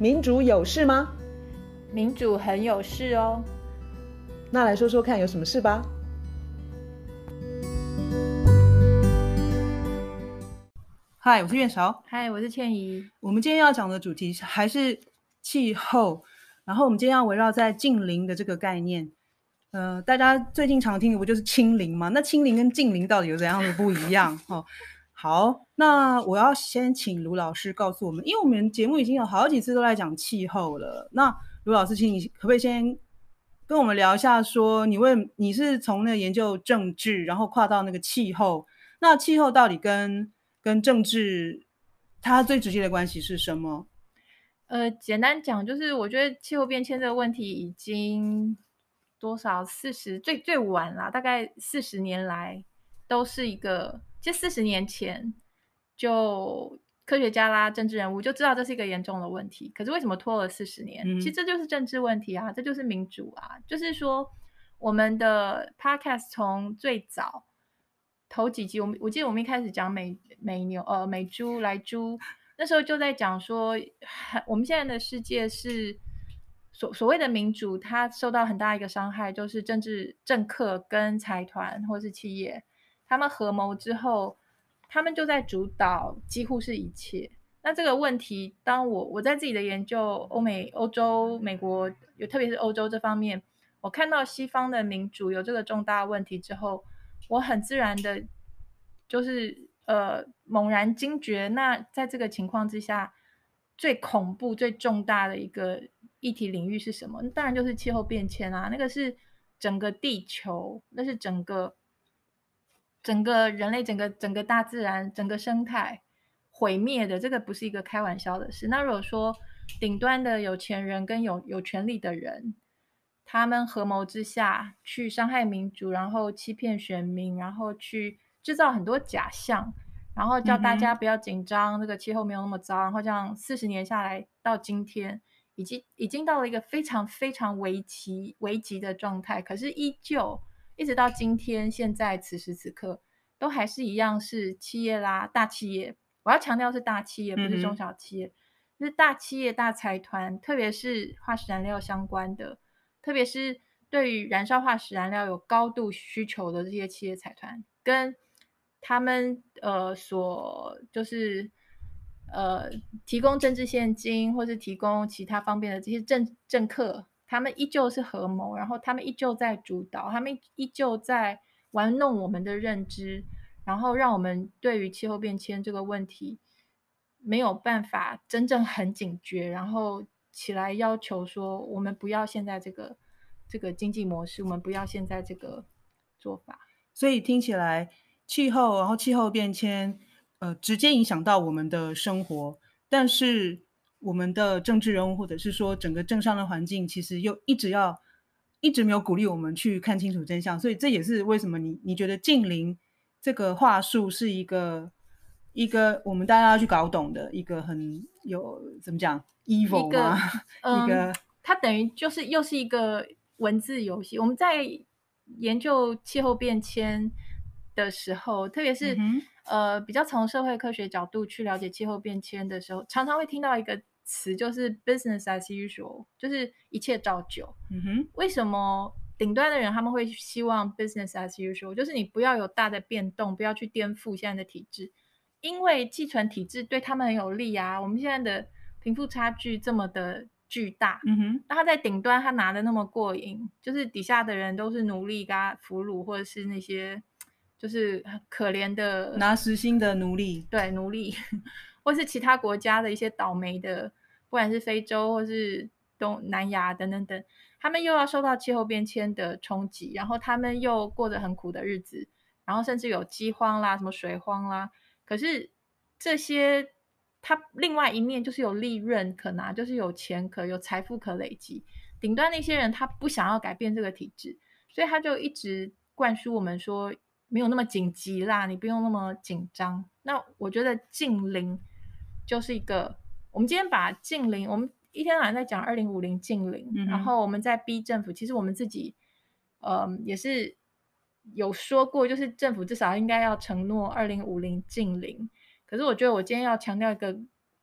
民主有事吗？民主很有事哦。那来说说看，有什么事吧？嗨，我是苑韶。嗨，我是倩怡。我们今天要讲的主题还是气候，然后我们今天要围绕在近零的这个概念。呃，大家最近常听的不就是清零吗？那清零跟近零到底有怎样的不一样？哦，好，那我要先请卢老师告诉我们，因为我们节目已经有好几次都在讲气候了。那卢老师，请你可不可以先跟我们聊一下说，你为你是从那个研究政治，然后跨到那个气候，那气候到底跟跟政治它最直接的关系是什么？呃，简单讲就是，我觉得气候变迁这个问题已经。多少四十最最晚啦，大概四十年来都是一个，就四十年前就科学家啦、政治人物就知道这是一个严重的问题。可是为什么拖了四十年？嗯、其实这就是政治问题啊，这就是民主啊。就是说，我们的 podcast 从最早头几集，我们我记得我们一开始讲美美牛呃美猪来猪，那时候就在讲说，我们现在的世界是。所所谓的民主，它受到很大一个伤害，就是政治政客跟财团或是企业，他们合谋之后，他们就在主导几乎是一切。那这个问题，当我我在自己的研究欧美、欧洲、美国，有特别是欧洲这方面，我看到西方的民主有这个重大问题之后，我很自然的，就是呃猛然惊觉，那在这个情况之下，最恐怖、最重大的一个。议题领域是什么？当然就是气候变迁啊，那个是整个地球，那是整个整个人类、整个整个大自然、整个生态毁灭的，这个不是一个开玩笑的事。那如果说顶端的有钱人跟有有权利的人，他们合谋之下去伤害民主，然后欺骗选民，然后去制造很多假象，然后叫大家不要紧张，嗯、这个气候没有那么糟，然后这样四十年下来到今天。已经已经到了一个非常非常危急危急的状态，可是依旧一直到今天，现在此时此刻都还是一样是企业啦，大企业。我要强调是大企业，不是中小企业，嗯、就是大企业、大财团，特别是化石燃料相关的，特别是对于燃烧化石燃料有高度需求的这些企业财团，跟他们呃所就是。呃，提供政治献金，或是提供其他方面的这些政政客，他们依旧是合谋，然后他们依旧在主导，他们依旧在玩弄我们的认知，然后让我们对于气候变迁这个问题没有办法真正很警觉，然后起来要求说，我们不要现在这个这个经济模式，我们不要现在这个做法。所以听起来，气候，然后气候变迁。呃，直接影响到我们的生活，但是我们的政治人物或者是说整个政商的环境，其实又一直要一直没有鼓励我们去看清楚真相，所以这也是为什么你你觉得近邻这个话术是一个一个我们大家要去搞懂的一个很有怎么讲 evil 吗？一个、嗯、它等于就是又是一个文字游戏。我们在研究气候变迁的时候，特别是、嗯。呃，比较从社会科学角度去了解气候变迁的时候，常常会听到一个词，就是 business as usual，就是一切照旧。嗯哼，为什么顶端的人他们会希望 business as usual？就是你不要有大的变动，不要去颠覆现在的体制，因为寄存体制对他们很有利啊。我们现在的贫富差距这么的巨大，嗯哼，那他在顶端他拿的那么过瘾，就是底下的人都是奴隶、跟俘虏，或者是那些。就是可怜的拿时薪的奴隶，对奴隶，或是其他国家的一些倒霉的，不管是非洲或是东南亚等等等，他们又要受到气候变迁的冲击，然后他们又过着很苦的日子，然后甚至有饥荒啦、什么水荒啦。可是这些，他另外一面就是有利润可拿，就是有钱可有财富可累积。顶端那些人他不想要改变这个体制，所以他就一直灌输我们说。没有那么紧急啦，你不用那么紧张。那我觉得近零就是一个，我们今天把近零，我们一天到晚在讲二零五零近零，嗯、然后我们在逼政府。其实我们自己，呃，也是有说过，就是政府至少应该要承诺二零五零近零。可是我觉得我今天要强调一个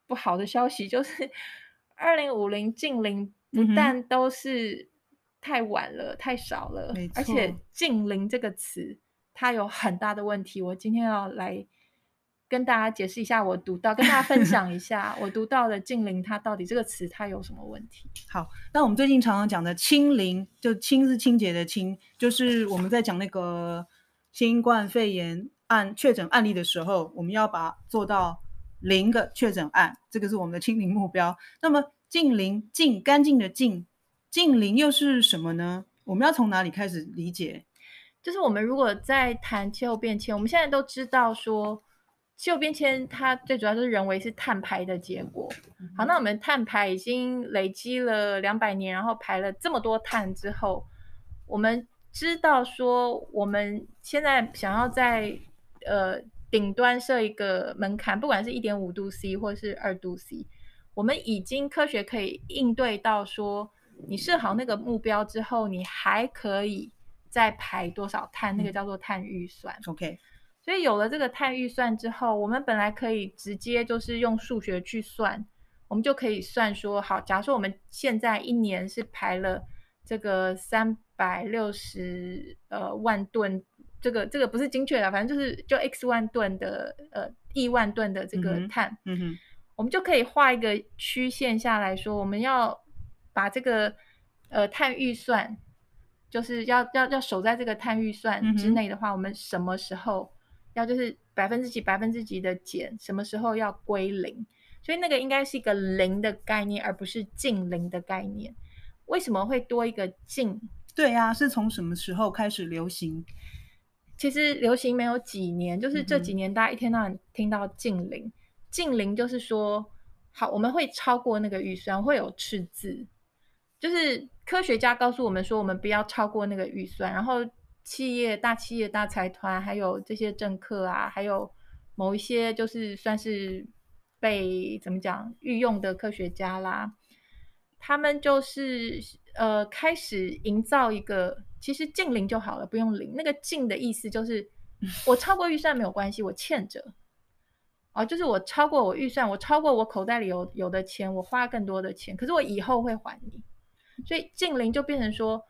不好的消息，就是 二零五零近零不但都是太晚了、嗯、太少了，而且近零这个词它有很大的问题。我今天要来跟大家解释一下，我读到跟大家分 享一下我读到的净零它到底这个词它有什么问题。好，那我们最近常常讲的清零，就清是清洁的清，就是我们在讲那个新冠肺炎案确诊案例的时候，我们要把做到。零个确诊案，这个是我们的清零目标。那么净零，净干净的净，净零又是什么呢？我们要从哪里开始理解？就是我们如果在谈气候变迁，我们现在都知道说，气候变迁它最主要就是人为是碳排的结果。好，那我们碳排已经累积了两百年，然后排了这么多碳之后，我们知道说，我们现在想要在呃。顶端设一个门槛，不管是一点五度 C 或是二度 C，我们已经科学可以应对到说，你设好那个目标之后，你还可以再排多少碳，那个叫做碳预算。OK，所以有了这个碳预算之后，我们本来可以直接就是用数学去算，我们就可以算说，好，假设我们现在一年是排了这个三百六十呃万吨。这个这个不是精确的，反正就是就 x 万吨的呃亿万吨的这个碳，嗯哼，我们就可以画一个曲线下来说，我们要把这个呃碳预算，就是要要要守在这个碳预算之内的话，嗯、我们什么时候要就是百分之几百分之几的减，什么时候要归零？所以那个应该是一个零的概念，而不是近零的概念。为什么会多一个近？对呀、啊，是从什么时候开始流行？其实流行没有几年，就是这几年大家一天到晚听到近零，近零就是说，好，我们会超过那个预算，会有赤字，就是科学家告诉我们说，我们不要超过那个预算，然后企业、大企业、大财团，还有这些政客啊，还有某一些就是算是被怎么讲御用的科学家啦，他们就是呃开始营造一个。其实净零就好了，不用零。那个净的意思就是，我超过预算没有关系，我欠着。哦，就是我超过我预算，我超过我口袋里有有的钱，我花更多的钱，可是我以后会还你。所以近邻就变成说，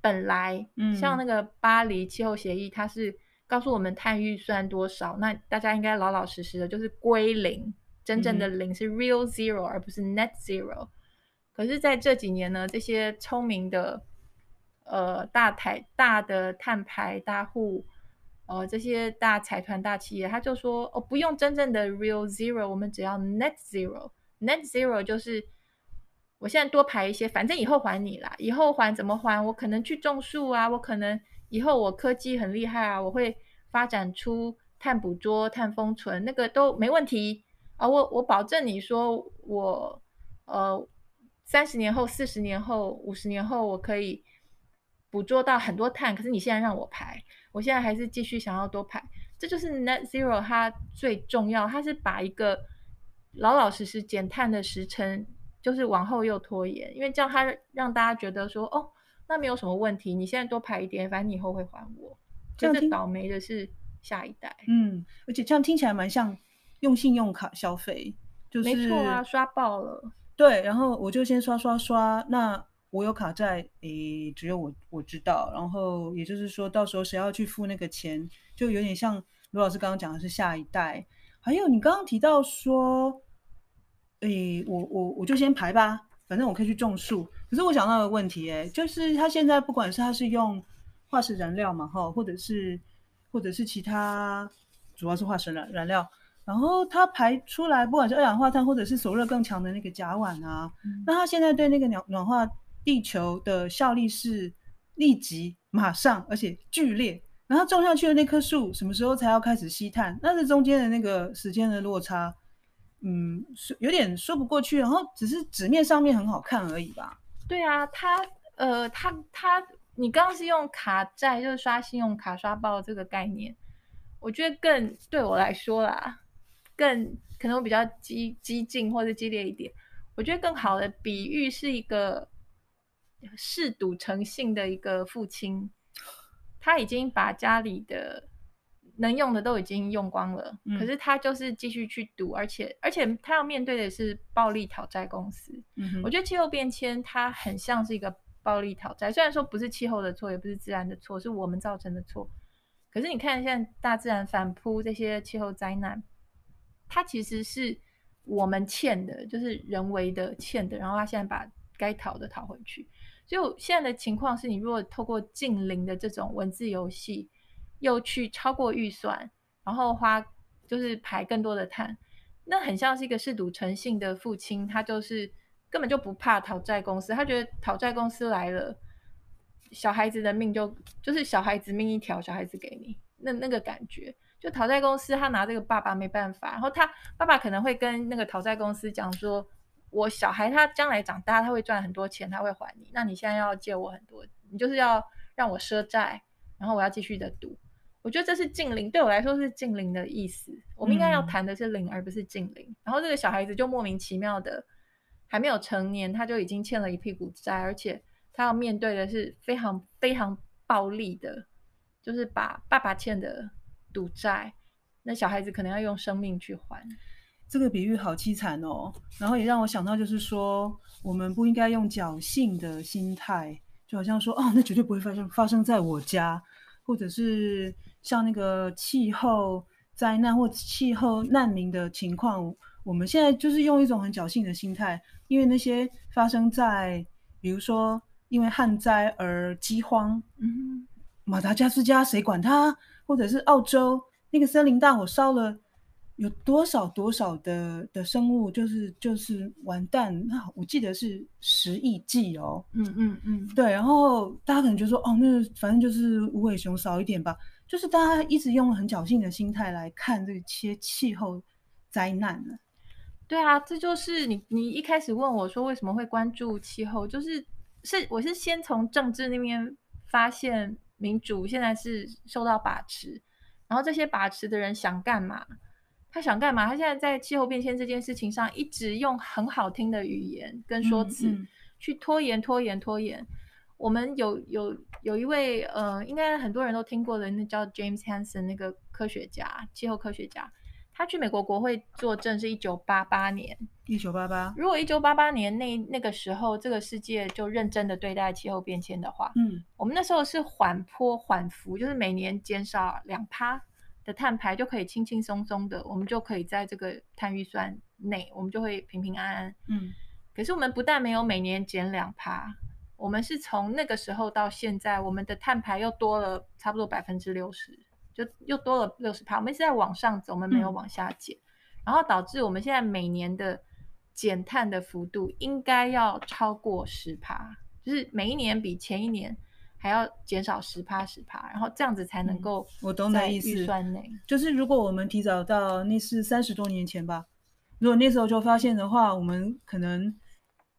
本来像那个巴黎气候协议，它是告诉我们碳预算多少，那大家应该老老实实的，就是归零，真正的零是 real zero，而不是 net zero。可是在这几年呢，这些聪明的。呃，大台大的碳排大户，呃，这些大财团、大企业，他就说，哦，不用真正的 real zero，我们只要 net zero。net zero 就是，我现在多排一些，反正以后还你啦。以后还怎么还？我可能去种树啊，我可能以后我科技很厉害啊，我会发展出碳捕捉、碳封存，那个都没问题啊。我我保证你说我，呃，三十年后、四十年后、五十年后，我可以。捕捉到很多碳，可是你现在让我排，我现在还是继续想要多排，这就是 net zero 它最重要，它是把一个老老实实减碳的时程，就是往后又拖延，因为这样他让大家觉得说，哦，那没有什么问题，你现在多排一点，反正你以后会还我。就是倒霉的是下一代，嗯，而且这样听起来蛮像用信用卡消费，就是没错啊，刷爆了，对，然后我就先刷刷刷，那。我有卡债，诶，只有我我知道。然后也就是说，到时候谁要去付那个钱，就有点像卢老师刚刚讲的是下一代。还有你刚刚提到说，诶，我我我就先排吧，反正我可以去种树。可是我想到个问题，诶，就是他现在不管是他是用化石燃料嘛，哈，或者是或者是其他，主要是化石燃燃料，然后它排出来，不管是二氧化碳或者是所热更强的那个甲烷啊，嗯、那它现在对那个暖暖化。地球的效力是立即、马上，而且剧烈。然后种下去的那棵树，什么时候才要开始吸碳？那这中间的那个时间的落差，嗯，有点说不过去。然后只是纸面上面很好看而已吧？对啊，他呃，他他，你刚刚是用卡债，就是刷信用卡刷爆这个概念，我觉得更对我来说啦，更可能我比较激激进或者激烈一点。我觉得更好的比喻是一个。嗜赌成性的一个父亲，他已经把家里的能用的都已经用光了，嗯、可是他就是继续去赌，而且而且他要面对的是暴力讨债公司。嗯、我觉得气候变迁它很像是一个暴力讨债，虽然说不是气候的错，也不是自然的错，是我们造成的错。可是你看，现在大自然反扑这些气候灾难，它其实是我们欠的，就是人为的欠的，然后他现在把该讨的讨回去。所以我现在的情况是，你如果透过近邻的这种文字游戏，又去超过预算，然后花就是排更多的碳，那很像是一个嗜赌成性的父亲，他就是根本就不怕讨债公司，他觉得讨债公司来了，小孩子的命就就是小孩子命一条，小孩子给你，那那个感觉，就讨债公司他拿这个爸爸没办法，然后他爸爸可能会跟那个讨债公司讲说，我小孩他将来长大他会赚很多钱，他会还你，那你现在要借我很多，你就是要让我赊债，然后我要继续的赌。我觉得这是近邻，对我来说是近邻的意思。我们应该要谈的是零，而不是近邻。嗯。然后这个小孩子就莫名其妙的还没有成年，他就已经欠了一屁股债，而且他要面对的是非常非常暴力的，就是把爸爸欠的赌债，那小孩子可能要用生命去还。这个比喻好凄惨哦。然后也让我想到，就是说我们不应该用侥幸的心态，就好像说哦，那绝对不会发生，发生在我家。或者是像那个气候灾难或气候难民的情况，我们现在就是用一种很侥幸的心态，因为那些发生在，比如说因为旱灾而饥荒，嗯，马达加斯加谁管它？或者是澳洲那个森林大火烧了。有多少多少的的生物就是就是完蛋？那我记得是十亿计哦。嗯嗯嗯，对。然后大家可能就说，哦，那反正就是无尾熊少一点吧。就是大家一直用很侥幸的心态来看这些气候灾难了。对啊，这就是你你一开始问我说为什么会关注气候，就是是我是先从政治那边发现民主现在是受到把持，然后这些把持的人想干嘛？他想干嘛？他现在在气候变迁这件事情上，一直用很好听的语言跟说辞、嗯嗯、去拖延、拖延、拖延。我们有有有一位呃，应该很多人都听过的，那叫 James Hansen 那个科学家，气候科学家。他去美国国会作证是一九八八年。一九八八。如果一九八八年那那个时候，这个世界就认真的对待气候变迁的话，嗯，我们那时候是缓坡缓幅，就是每年减少两趴。的碳排就可以轻轻松松的，我们就可以在这个碳预算内，我们就会平平安安。嗯，可是我们不但没有每年减两趴，我们是从那个时候到现在，我们的碳排又多了差不多百分之六十，就又多了六十帕。我们是在往上走，我们没有往下减，嗯，然后导致我们现在每年的减碳的幅度应该要超过十帕，就是每一年比前一年。还要减少十趴十趴，然后这样子才能够、嗯、我懂你的意思。预算内就是如果我们提早到那是三十多年前吧，如果那时候就发现的话，我们可能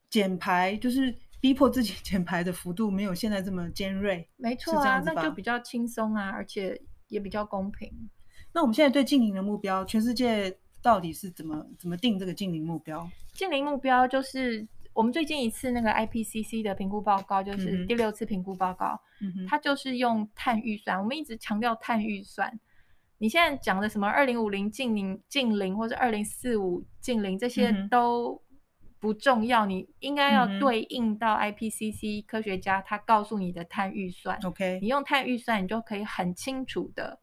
减排就是逼迫自己 减排的幅度没有现在这么尖锐。没错啊，那就比较轻松啊，而且也比较公平。那我们现在对近零的目标，全世界到底是怎么怎么定这个近零目标？近零目标就是。我们最近一次那个 IPCC 的评估报告，就是第六次评估报告，嗯，它就是用碳预算。我们一直强调碳预算。你现在讲的什么二零五零近零、近零，或者二零四五近零，这些都不重要。你应该要对应到 IPCC 科学家他告诉你的碳预算。OK，你用碳预算，你就可以很清楚的，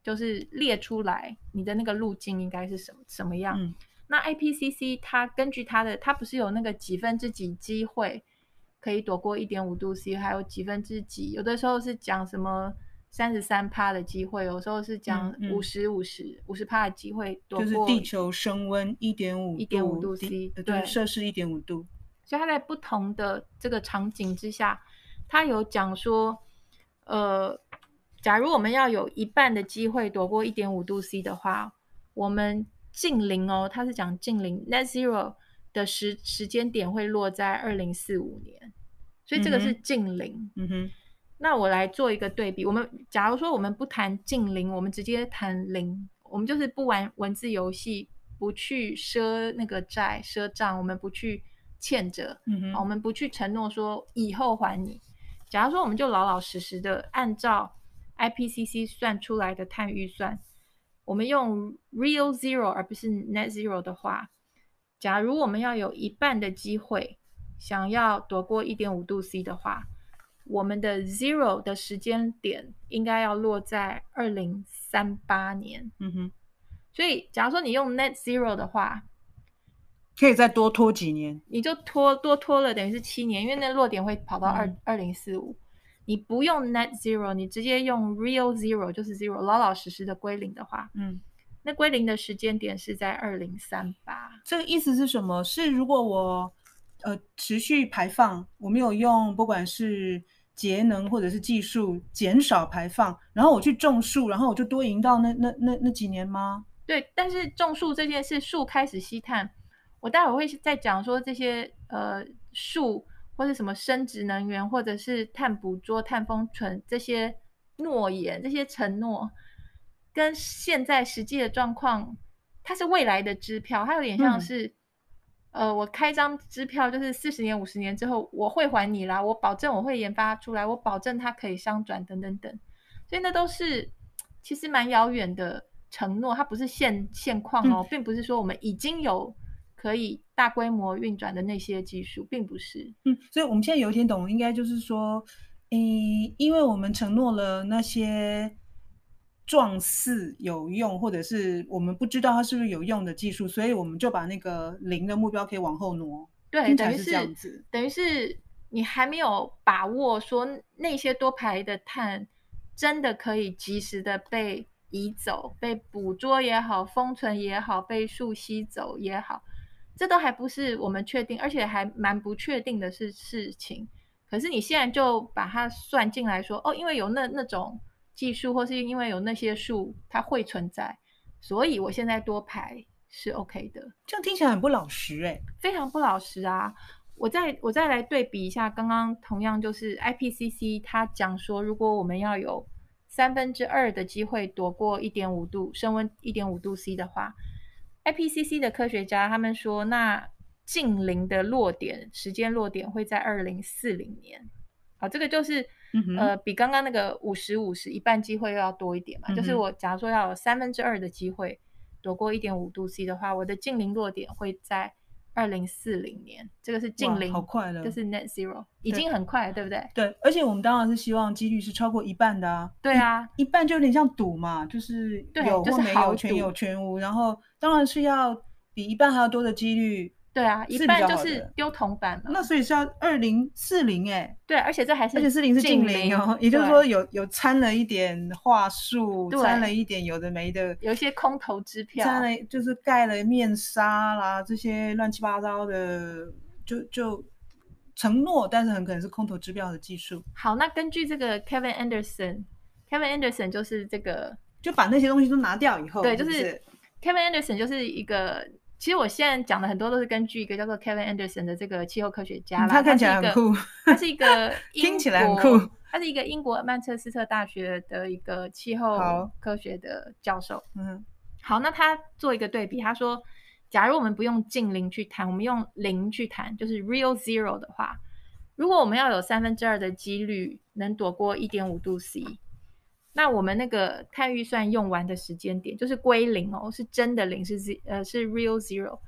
就是列出来你的那个路径应该是什么什么样。嗯那 IPCC 它根据它的，它不是有那个几分之几机会可以躲过一点五度 C，还有几分之几，有的时候是讲什么三十三趴的机会，有时候是讲五十五十五十趴的机会躲过，就是地球升温一点五一点五度 C，对，摄氏一点五度。所以他在不同的这个场景之下，他有讲说，呃，假如我们要有一半的机会躲过一点五度 C 的话，我们。近零哦，他是讲近零 net zero 的时时间点会落在二零四五年，所以这个是近零。嗯哼，那我来做一个对比，我们假如说我们不谈净零，我们直接谈零，我们就是不玩文字游戏，不去赊那个债赊账，我们不去欠着，嗯哼，我们不去承诺说以后还你。假如说我们就老老实实的按照 IPCC 算出来的碳预算，我们用 real zero 而不是 net zero 的话，假如我们要有一半的机会想要躲过一点五度 C 的话，我们的 zero 的时间点应该要落在二零三八年。嗯哼，所以假如说你用 net zero 的话，可以再多拖几年，你就拖多拖了，等于是七年，因为那落点会跑到二二零四五。你不用 net zero，你直接用 real zero，就是 zero，老老实实的归零的话，嗯，那归零的时间点是在二零三八。这个意思是什么？是如果我呃持续排放，我没有用，不管是节能或者是技术减少排放，然后我去种树，然后我就多赢到那那那那几年吗？对，但是种树这件事，树开始吸碳。我待会会再讲说这些呃树或者什么生殖能源，或者是碳捕捉、碳封存这些诺言、这些承诺，跟现在实际的状况，它是未来的支票，它有点像是、嗯、呃我开张支票，就是四十年、五十年之后我会还你啦，我保证我会研发出来，我保证它可以商转等等等，所以那都是其实蛮遥远的承诺，它不是现现况哦、嗯，并不是说我们已经有。可以大规模运转的那些技术，并不是。嗯，所以我们现在有一天懂，应该就是说，嗯，因为我们承诺了那些状似有用，或者是我们不知道它是不是有用的技术，所以我们就把那个零的目标可以往后挪。对，等于是这样子，等于是你还没有把握说那些多排的碳真的可以及时的被移走、被捕捉也好、封存也好、被树吸走也好。这都还不是我们确定，而且还蛮不确定的是事情。可是你现在就把它算进来说，哦，因为有那那种技术，或是因为有那些树，它会存在，所以我现在多排是 OK 的。这样听起来很不老实哎，非常不老实啊！我再我再来对比一下，刚刚同样就是 IPCC 它讲说，如果我们要有三分之二的机会躲过一点五度升温一点五度 C 的话。IPCC 的科学家他们说，那近零的落点时间落点会在二零四零年。好，这个就是、嗯、呃比刚刚那个五十五十一半机会又要多一点嘛。嗯、就是我假如说要有三分之二的机会躲过一点五度 C 的话，我的近零落点会在二零四零年。这个是近零，好快了，就是 Net Zero，已经很快了，对不对？对，而且我们当然是希望几率是超过一半的啊。对啊，一,一半就有点像赌嘛，就是有或没有，全有全无，然后。当然是要比一半还要多的几率，对啊，一半就是丢铜板嘛。那所以是要二零四零哎，对，而且这还是而且四零是近零哦，也就是说有有掺了一点话术，掺了一点有的没的，有一些空头支票，掺了就是盖了面纱啦，这些乱七八糟的，就就承诺，但是很可能是空头支票的技术。好，那根据这个 Kevin Anderson，Kevin Anderson 就是这个，就把那些东西都拿掉以后，对，就是。Kevin Anderson 就是一个，其实我现在讲的很多都是根据一个叫做 Kevin Anderson 的这个气候科学家啦。他看起来很酷，他是一个，他是一个听起来很酷，他是一个英国曼彻斯特大学的一个气候科学的教授。嗯，好，那他做一个对比，他说，假如我们不用近零去谈，我们用零去谈，就是 real zero 的话，如果我们要有三分之二的几率能躲过一点五度 C。那我们那个碳预算用完的时间点就是归零哦，是真的零，是 z 呃是 real zero，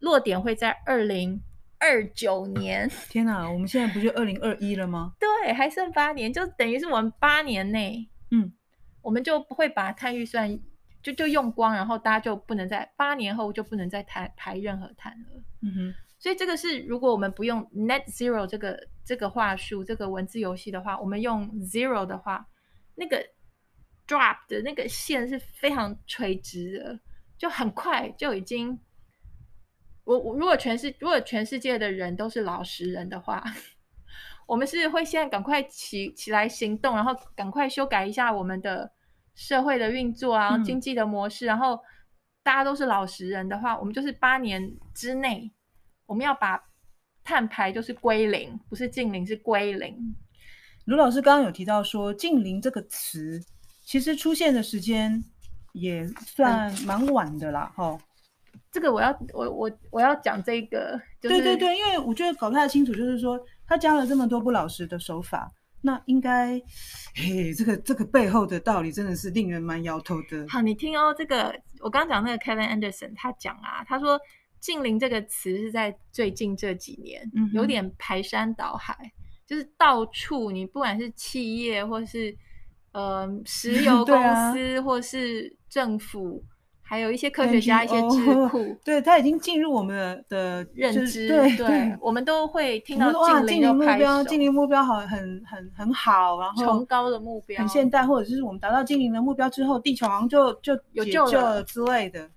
落点会在二零二九年。天哪，我们现在不就二零二一了吗？对，还剩八年，就等于是我们八年内，嗯，我们就不会把碳预算就就用光，然后大家就不能在八年后就不能再排排任何碳了。嗯哼，所以这个是如果我们不用 net zero 这个这个话术这个文字游戏的话，我们用 zero 的话。那个 drop 的那个线是非常垂直的，就很快就已经。我我如果全世如果全世界的人都是老实人的话，我们是会现在赶快起起来行动，然后赶快修改一下我们的社会的运作啊，经济的模式，嗯，然后大家都是老实人的话，我们就是八年之内，我们要把碳排就是归零，不是净零，是归零。卢老师刚刚有提到说“近邻”这个词，其实出现的时间也算蛮晚的啦，哈、嗯。这个我要我我我要讲这个、就是，对对对，因为我觉得搞不太清楚，就是说他加了这么多不老实的手法，那应该，嘿，这个这个背后的道理真的是令人蛮摇头的。好，你听哦，这个我刚讲那个 Kevin Anderson 他讲啊，他说“近邻”这个词是在最近这几年，嗯、有点排山倒海，就是到处你不管是企业或是呃石 油公司或是政府。还有一些科学家、一些智 库，对，他已经进入我们的的认知，对，对，我们都会听到净零目标，净零目标好，很很很好，然后崇高的目标，很现代，或者是我们达到净零的目标之后，地球好像就就有救了之类的。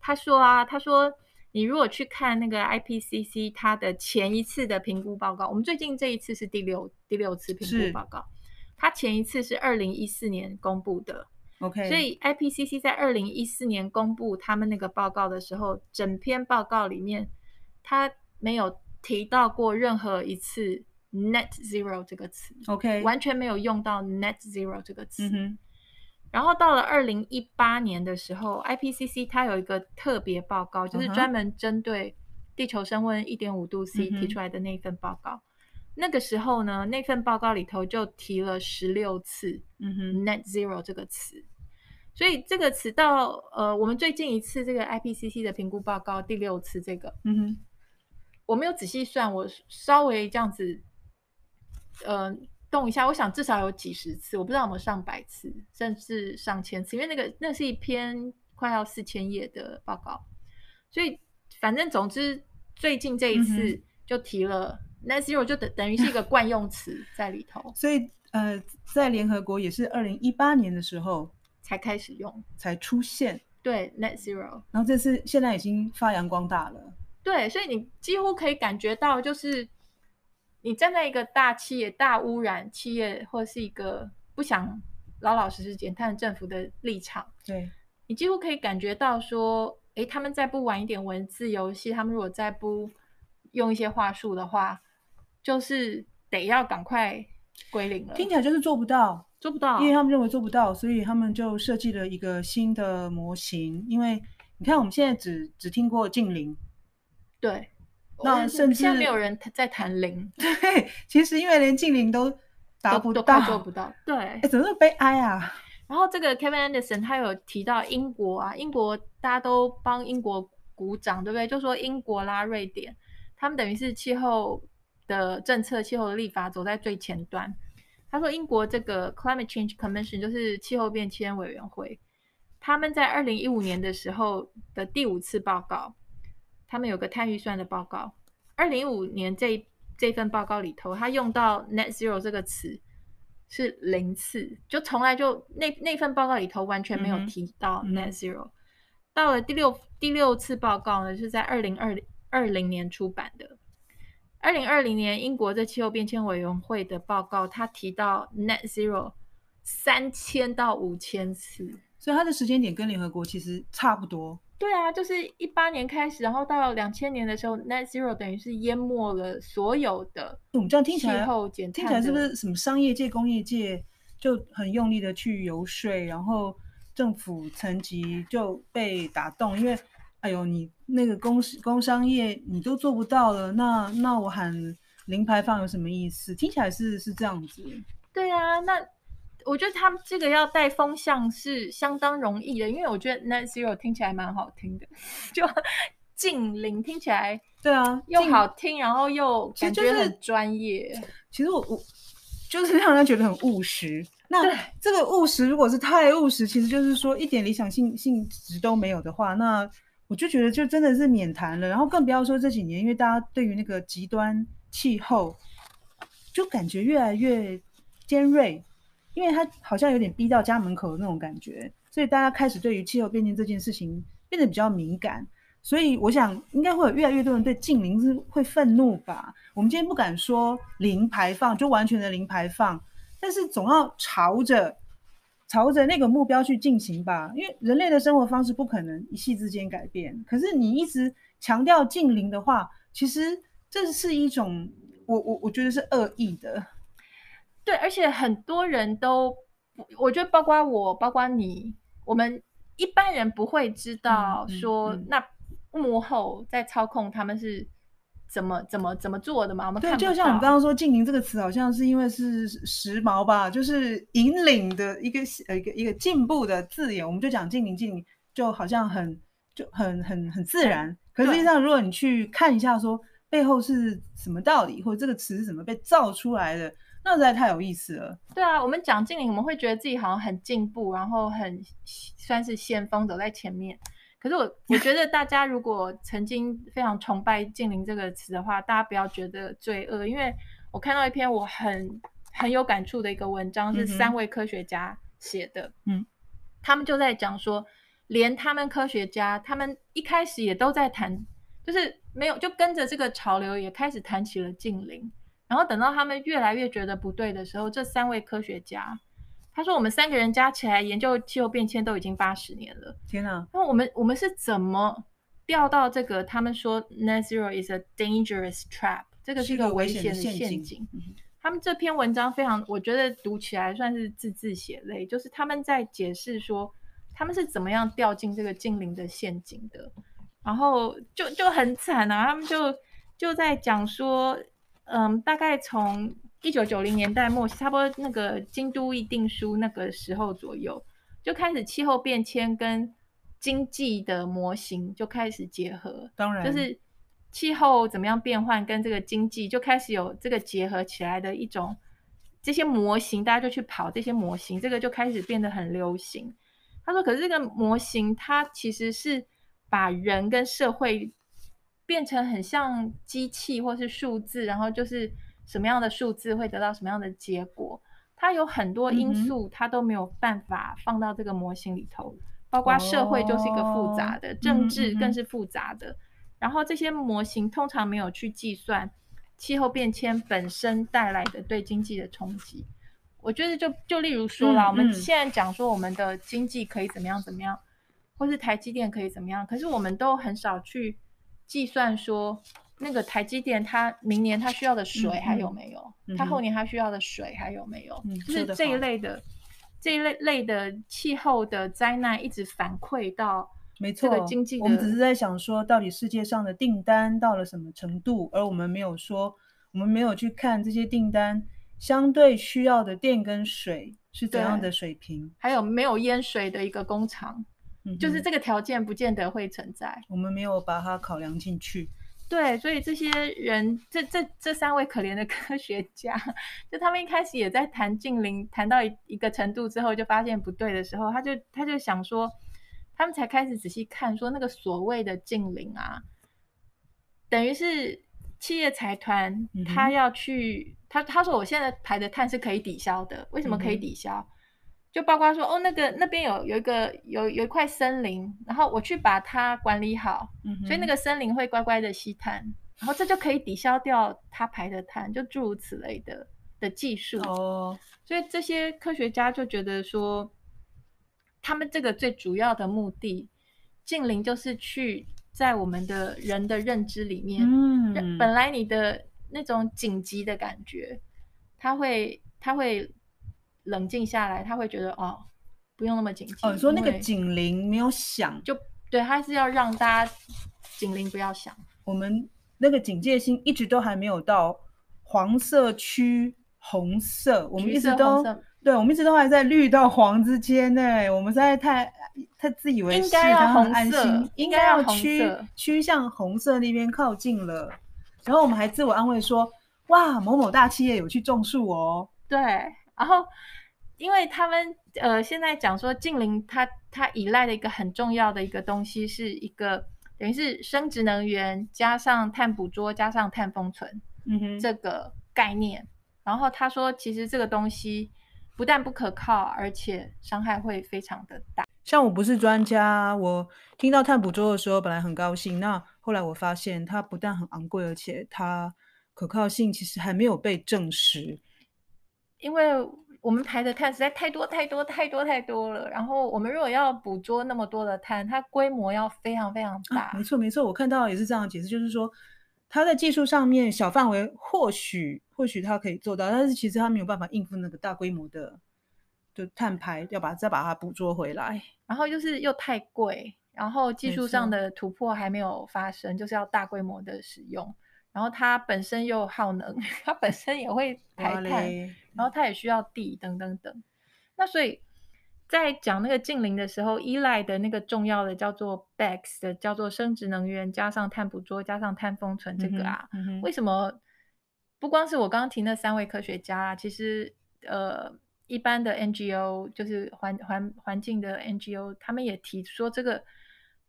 他说啊，他说你如果去看那个 IPCC 它的前一次的评估报告，我们最近这一次是第六第六次评估报告，它前一次是二零一四年公布的。OK，所以 IPCC 在二零一四年公布他们那个报告的时候，整篇报告里面，它没有提到过任何一次 net zero 这个词，OK，完全没有用到 net zero 这个词。嗯哼。然后到了二零一八年的时候，IPCC 它有一个特别报告，就是专门针对地球升温一点五度 C 提出来的那份报告。Uh. 那个时候呢，那份报告里头就提了十六次嗯哼 “net zero” 这个词，所以这个词到呃，我们最近一次这个 IPCC 的评估报告第六次这个，嗯哼，我没有仔细算，我稍微这样子，呃，动一下，我想至少有几十次，我不知道有没有上百次，甚至上千次，因为那个那是一篇快要四千页的报告，所以反正总之最近这一次就提了。Net zero 就等等于是一个惯用词 在里头，所以呃，在联合国也是二零一八年的时候才开始用，才出现。对，Net zero，然后这次现在已经发扬光大了。对，所以你几乎可以感觉到，就是你站在一个大企业、大污染企业，或是一个不想老老实实减碳政府的立场，对，你几乎可以感觉到说，诶，他们再不玩一点文字游戏，他们如果再不用一些话术的话。就是得要赶快归零了，听起来就是做不到，做不到，因为他们认为做不到，所以他们就设计了一个新的模型。因为你看，我们现在只只听过净零，对，那甚至现在没有人在谈零，对，其实因为连近零都达不到，都做不到，对，哎，怎么那么悲哀啊？然后这个 Kevin Anderson 他有提到英国啊，英国大家都帮英国鼓掌，对不对？就说英国啦、瑞典，他们等于是气候。的政策、气候的立法走在最前端。他说，英国这个 Climate Change Commission 就是气候变迁委员会，他们在二零一五年的时候的第五次报告，他们有个碳预算的报告。二零一五年这这份报告里头，他用到 Net Zero 这个词是零次，就从来就那那份报告里头完全没有提到 Net Zero。嗯、到了第六第六次报告呢，是在二零二零二零年出版的。二零二零年，英国的气候变迁委员会的报告，他提到 net zero 三千到五千次，所以它的时间点跟联合国其实差不多。对啊，就是一八年开始，然后到两千年的时候，net zero 等于是淹没了所有的。我们这样听起来，气候减听起来是不是什么商业界、工业界就很用力的去游说，然后政府层级就被打动，因为。哎呦，你那个工工商业你都做不到了，那那我喊零排放有什么意思？听起来是是这样子。对啊，那我觉得他们这个要带风向是相当容易的，因为我觉得 net zero 听起来蛮好听的，就净零听起来对啊，又好听，然后又感觉很专业。其实我我就是让人觉得很务实。那对这个务实如果是太务实，其实就是说一点理想性性质都没有的话，那。我就觉得，就真的是免谈了。然后更不要说这几年，因为大家对于那个极端气候，就感觉越来越尖锐，因为他好像有点逼到家门口的那种感觉，所以大家开始对于气候变迁这件事情变得比较敏感。所以我想，应该会有越来越多人对近零是会愤怒吧。我们今天不敢说零排放，就完全的零排放，但是总要朝着。朝着那个目标去进行吧，因为人类的生活方式不可能一夕之间改变。可是你一直强调近零的话，其实这是一种我我我觉得是恶意的。对，而且很多人都，我觉得包括我，包括你，我们一般人不会知道说，那幕后在操控他们是怎么怎么怎么做的嘛？我们看对，就像我们刚刚说“静宁”这个词，好像是因为是时髦吧，就是引领的一个呃一个一个进步的字眼，我们就讲“净零”，“净零”就好像很就很很很自然。可实际上，如果你去看一下说背后是什么道理，或者这个词是怎么被造出来的，那实在太有意思了。对啊，我们讲“净零”，我们会觉得自己好像很进步，然后很算是先锋，走在前面。可是我我觉得大家如果曾经非常崇拜“净零”这个词的话，大家不要觉得罪恶，因为我看到一篇我很很有感触的一个文章，是三位科学家写的，嗯，他们就在讲说，连他们科学家，他们一开始也都在谈，就是没有就跟着这个潮流也开始谈起了“净零”，然后等到他们越来越觉得不对的时候，这三位科学家。他说：“我们三个人加起来研究气候变迁都已经八十年了。天哪！那我们我们是怎么掉到这个？他们说 Net Zero is a dangerous trap，这个是一个危险的陷阱。他们这篇文章非常，我觉得读起来算是字字血泪，就是他们在解释说他们是怎么样掉进这个精灵的陷阱的。然后就就很惨啊，他们就就在讲说，嗯，大概从。”一九九零年代末，差不多那个京都议定书那个时候左右，就开始气候变迁跟经济的模型就开始结合。当然，就是气候怎么样变换，跟这个经济就开始有这个结合起来的一种这些模型，大家就去跑这些模型，这个就开始变得很流行。他说：“可是这个模型，它其实是把人跟社会变成很像机器或是数字，然后就是。”什么样的数字会得到什么样的结果？它有很多因素，它都没有办法放到这个模型里头。包括社会就是一个复杂的，政治更是复杂的。然后这些模型通常没有去计算气候变迁本身带来的对经济的冲击。我觉得就就例如说啦，我们现在讲说我们的经济可以怎么样怎么样，或是台积电可以怎么样，可是我们都很少去计算说。那个台积电，它明年它需要的水还有没有？它后年它需要的水还有没有？嗯、就是这一类的，这一类类的气候的灾难一直反馈到这个经济。我们只是在想说，到底世界上的订单到了什么程度，而我们没有说，我们没有去看这些订单相对需要的电跟水是怎样的水平，还有没有淹水的一个工厂，嗯、就是这个条件不见得会存在，我们没有把它考量进去。对，所以这些人，这这这三位可怜的科学家，就他们一开始也在谈近邻，谈到一一个程度之后，就发现不对的时候，他就他就想说，他们才开始仔细看，说那个所谓的近邻啊，等于是企业财团他要去，他他说我现在排的碳是可以抵消的，为什么可以抵消？嗯就包括说，哦，那个那边有有一个有有一块森林，然后我去把它管理好，嗯、哼所以那个森林会乖乖的吸碳，然后这就可以抵消掉它排的碳，就诸如此类的的技术。哦，所以这些科学家就觉得说，他们这个最主要的目的，净零就是去在我们的人的认知里面，嗯，本来你的那种紧急的感觉，它会它会。冷静下来，他会觉得哦，不用那么紧急。哦，说那个警铃没有响，就对，他是要让大家警铃不要响。我们那个警戒心一直都还没有到黄色区红色，我们一直都对，我们一直都还在绿到黄之间呢。我们实在太太自以为是，应该要红色，应该要趋趋向红色那边靠近了。然后我们还自我安慰说，哇，某某大企业有去种树哦。对。然后，因为他们呃现在讲说净零，它它依赖的一个很重要的一个东西，是一个等于是生殖能源加上碳捕捉加上碳封存，嗯哼，这个概念。然后他说，其实这个东西不但不可靠，而且伤害会非常的大。像我不是专家，我听到碳捕捉的时候，本来很高兴。那后来我发现，它不但很昂贵，而且它可靠性其实还没有被证实。因为我们排的碳实在太多太多太多太多了，然后我们如果要捕捉那么多的碳，它规模要非常非常大。啊、没错没错，我看到也是这样的解释，就是说它在技术上面小范围或许或许它可以做到，但是其实它没有办法应付那个大规模的就碳排，要把再把它捕捉回来，然后就是又太贵，然后技术上的突破还没有发生，就是要大规模的使用。然后它本身又耗能，它本身也会排碳，然后它也需要地等等等。那所以在讲那个近邻的时候，依赖的那个重要的叫做 BECCS 的叫做生质能源加上碳捕捉加上碳封存这个啊，嗯嗯、为什么不光是我刚刚提那三位科学家啊，其实呃一般的 NGO 就是环环环境的 NGO，他们也提说这个。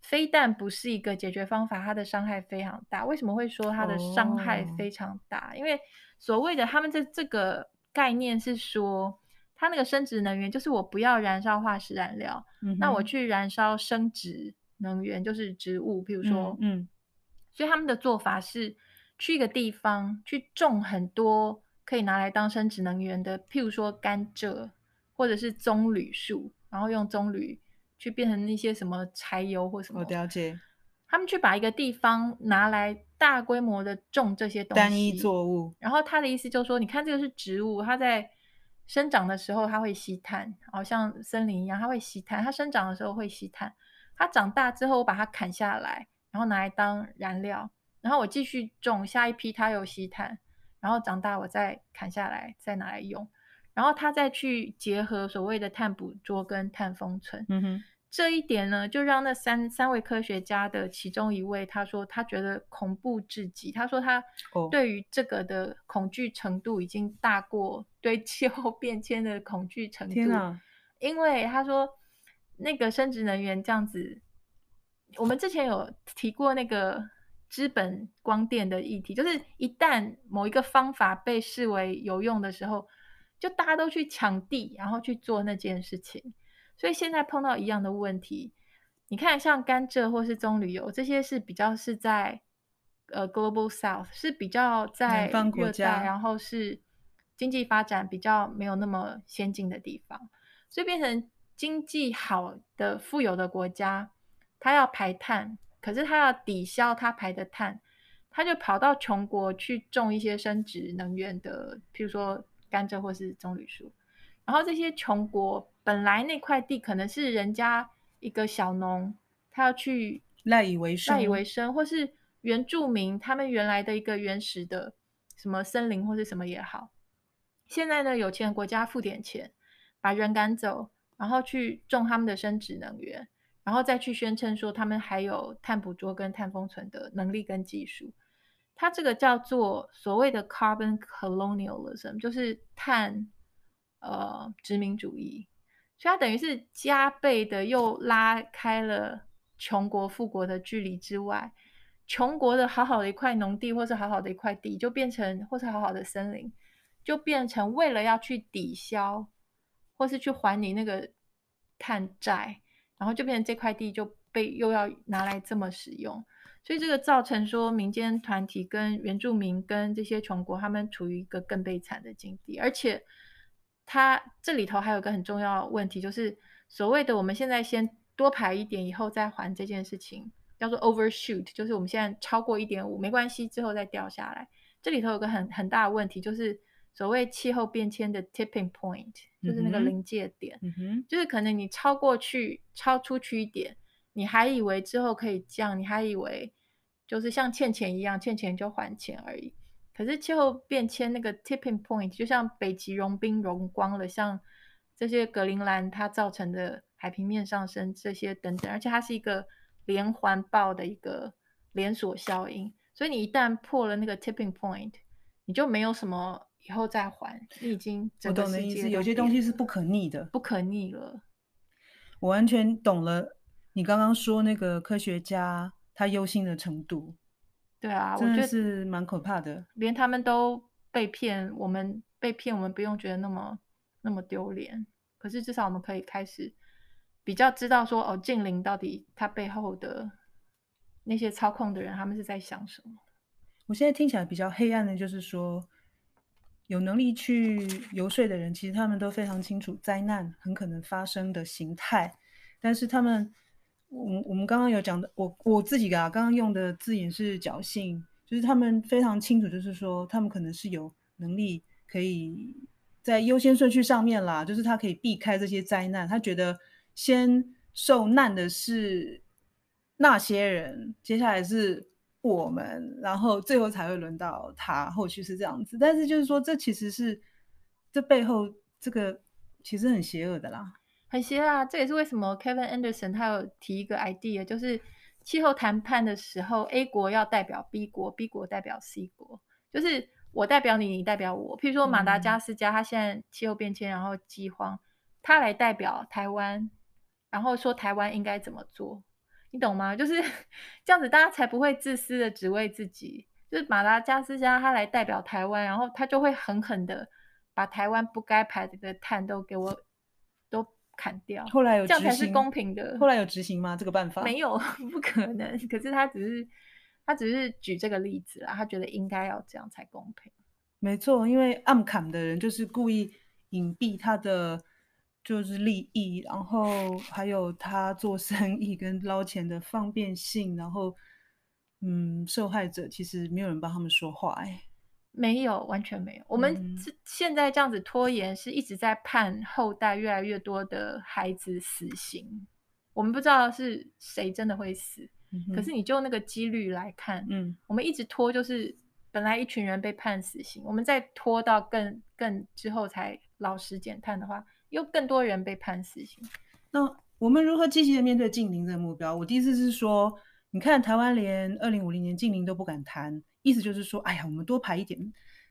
飞弹不是一个解决方法，它的伤害非常大。为什么会说它的伤害非常大？Oh. 因为所谓的他们这这个概念是说，它那个生质能源就是我不要燃烧化石燃料，mm -hmm. 那我去燃烧生质能源，就是植物，比如说，嗯、mm -hmm.，所以他们的做法是去一个地方去种很多可以拿来当生质能源的，譬如说甘蔗或者是棕榈树，然后用棕榈。去变成那些什么柴油或什么？我了解。他们去把一个地方拿来大规模的种这些东西，单一作物。然后他的意思就是说，你看这个是植物，它在生长的时候它会吸碳，好像森林一样，它会吸碳。它生长的时候会吸碳，它长大之后我把它砍下来，然后拿来当燃料，然后我继续种下一批，它又吸碳，然后长大我再砍下来再拿来用。然后它再去结合所谓的碳捕捉跟碳封存，嗯哼，这一点呢，就让那三三位科学家的其中一位他说他觉得恐怖至极，他说他对于这个的恐惧程度已经大过对气候变迁的恐惧程度。天哪！因为他说那个生殖能源这样子，我们之前有提过那个资本光电的议题，就是一旦某一个方法被视为有用的时候。就大家都去抢地，然后去做那件事情，所以现在碰到一样的问题。你看，像甘蔗或是棕榈油这些是比较是在呃 Global South 是比较在热带，然后是经济发展比较没有那么先进的地方，所以变成经济好的富有的国家，它要排碳，可是它要抵消它排的碳，它就跑到穷国去种一些生殖能源的，譬如说。甘蔗或是棕榈树，然后这些穷国本来那块地可能是人家一个小农，他要去赖以为生，赖以为生，或是原住民他们原来的一个原始的什么森林或是什么也好，现在呢，有钱国家付点钱把人赶走，然后去种他们的生殖能源，然后再去宣称说他们还有碳捕捉跟碳封存的能力跟技术。它这个叫做所谓的 carbon colonialism，就是碳呃殖民主义，所以它等于是加倍的又拉开了穷国富国的距离之外，穷国的好好的一块农地或是好好的一块地，就变成或是好好的森林，就变成为了要去抵消或是去还你那个碳债，然后就变成这块地就被又要拿来这么使用。所以这个造成说，民间团体跟原住民跟这些穷国，他们处于一个更悲惨的境地。而且，它这里头还有个很重要的问题，就是所谓的我们现在先多排一点，以后再还这件事情，叫做 overshoot，就是我们现在超过一点五没关系，之后再掉下来。这里头有个很很大的问题，就是所谓气候变迁的 tipping point，就是那个临界点，嗯哼，就是可能你超过去、超出去一点。你还以为之后可以降，你还以为就是像欠钱一样，欠钱就还钱而已。可是气候变迁那个 tipping point，就像北极融冰融光了，像这些格陵兰它造成的海平面上升这些等等，而且它是一个连环爆的一个连锁效应。所以你一旦破了那个 tipping point，你就没有什么以后再还，你已经。我懂的意思，有些东西是不可逆的，不可逆了。我完全懂了。你刚刚说那个科学家他忧心的程度，对啊，真的是蛮可怕的。连他们都被骗，我们被骗，我们不用觉得那么那么丢脸。可是至少我们可以开始比较知道说，哦，净零到底他背后的那些操控的人，他们是在想什么？我现在听起来比较黑暗的，就是说有能力去游说的人，其实他们都非常清楚灾难很可能发生的形态，但是他们。我我们刚刚有讲的，我我自己啊，刚刚用的字眼是侥幸，就是他们非常清楚，就是说他们可能是有能力可以在优先顺序上面啦，就是他可以避开这些灾难，他觉得先受难的是那些人，接下来是我们，然后最后才会轮到他，后续是这样子。但是就是说，这其实是这背后这个其实很邪恶的啦，很邪恶啊！这也是为什么 Kevin Anderson 他有提一个 idea，就是气候谈判的时候，A 国要代表 B 国，B 国代表 C 国，就是我代表你，你代表我。譬如说马达加斯加，他现在气候变迁，然后饥荒，他来代表台湾，然后说台湾应该怎么做。你懂吗？就是 这样子，大家才不会自私的只为自己。就是马达加斯加他来代表台湾，然后他就会狠狠的把台湾不该排的碳都给我都砍掉。后来有这样才是公平的。后来有执行吗？这个办法没有，不可能。可是他只是他只是举这个例子啦，他觉得应该要这样才公平。没错，因为暗砍的人就是故意隐蔽他的。就是利益，然后还有他做生意跟捞钱的方便性，然后，嗯，受害者其实没有人帮他们说话，哎，没有，完全没有。我们现在这样子拖延，是一直在判后代越来越多的孩子死刑。我们不知道是谁真的会死，嗯、可是你就那个几率来看，嗯，我们一直拖，就是本来一群人被判死刑，我们再拖到更更之后才老实减碳的话。又更多人被判死刑，那我们如何积极的面对近零这个目标？我的意思是说，你看台湾连二零五零年近零都不敢谈，意思就是说，哎呀，我们多排一点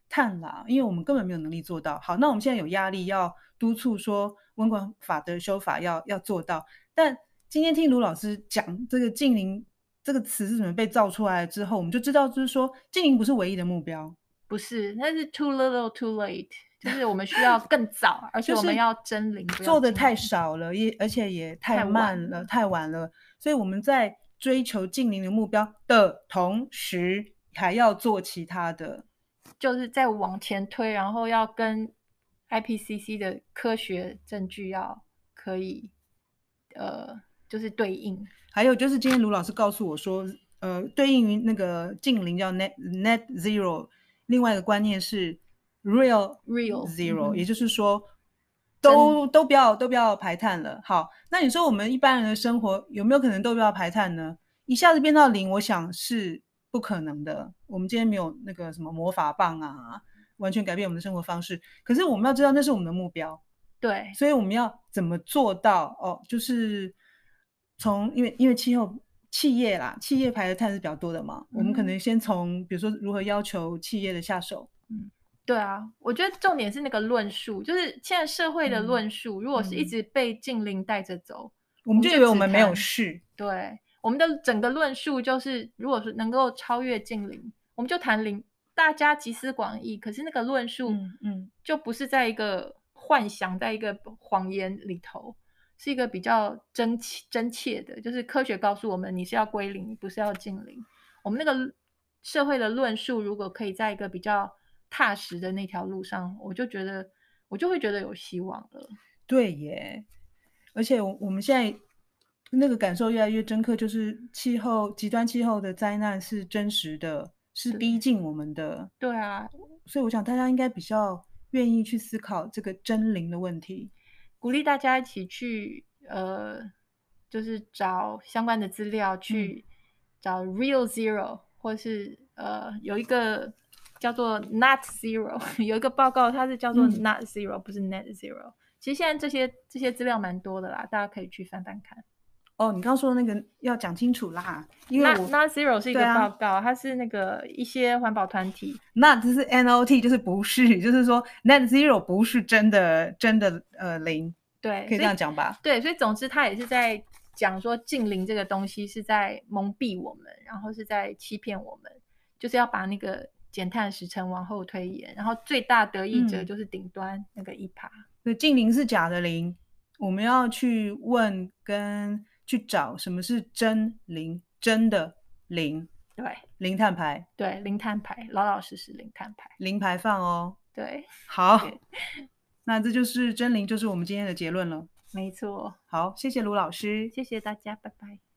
碳啦，因为我们根本没有能力做到。好，那我们现在有压力要督促说温管法的修法要要做到。但今天听卢老师讲这个净零这个词是怎么被造出来之后，我们就知道，就是说净零不是唯一的目标，不是，那是 too little too late。就是我们需要更早，而且我们要真零，做的太少了，也而且也太慢了，太晚了。所以我们在追求净零的目标的同时，还要做其他的，就是再往前推，然后要跟 IPCC 的科学证据要可以，呃，就是对应。还有就是今天卢老师告诉我说，呃，对应于那个近零叫 net net zero，另外一个观念是。Real real zero，、嗯、也就是说，都都不要都不要排碳了。好，那你说我们一般人的生活有没有可能都不要排碳呢？一下子变到零，我想是不可能的。我们今天没有那个什么魔法棒啊，完全改变我们的生活方式。可是我们要知道，那是我们的目标。对，所以我们要怎么做到？哦，就是从因为因为气候企业啦，企业排的碳是比较多的嘛，嗯、我们可能先从比如说如何要求企业的下手。嗯。对啊，我觉得重点是那个论述，就是现在社会的论述，嗯、如果是一直被禁令带着走，我们就以为我们没有事。对，我们的整个论述就是，如果是能够超越近零，我们就谈零，大家集思广益。可是那个论述，嗯，就不是在一个幻想，在一个谎言里头，是一个比较真切真切的，就是科学告诉我们，你是要归零，不是要近零。我们那个社会的论述，如果可以在一个比较踏实的那条路上，我就觉得，我就会觉得有希望了。对耶，而且我们现在那个感受越来越深刻，就是气候极端气候的灾难是真实的，是逼近我们的。对啊，所以我想大家应该比较愿意去思考这个真灵的问题，鼓励大家一起去呃，就是找相关的资料，去找 Real Zero，或是呃有一个。叫做 Not Zero，有一个报告，它是叫做 Not Zero，、嗯、不是 Net Zero。其实现在这些这些资料蛮多的啦，大家可以去翻翻看。哦，你刚刚说的那个要讲清楚啦，因为 Not, Not Zero 是一个报告，啊、它是那个一些环保团体。Not 就是 N O T，就是不是，就是说 Net Zero 不是真的真的呃零。对，可以这样讲吧？对，所以总之他也是在讲说净零这个东西是在蒙蔽我们，然后是在欺骗我们，就是要把那个。减碳时程往后推延，然后最大得益者就是顶端那个一趴。对，净零是假的零，我们要去问跟去找什么是真零，真的零。对，零碳排。对，零碳排，老老实实零碳排，零排放哦。对，好，那这就是真零，就是我们今天的结论了。没错。好，谢谢卢老师，谢谢大家，拜拜。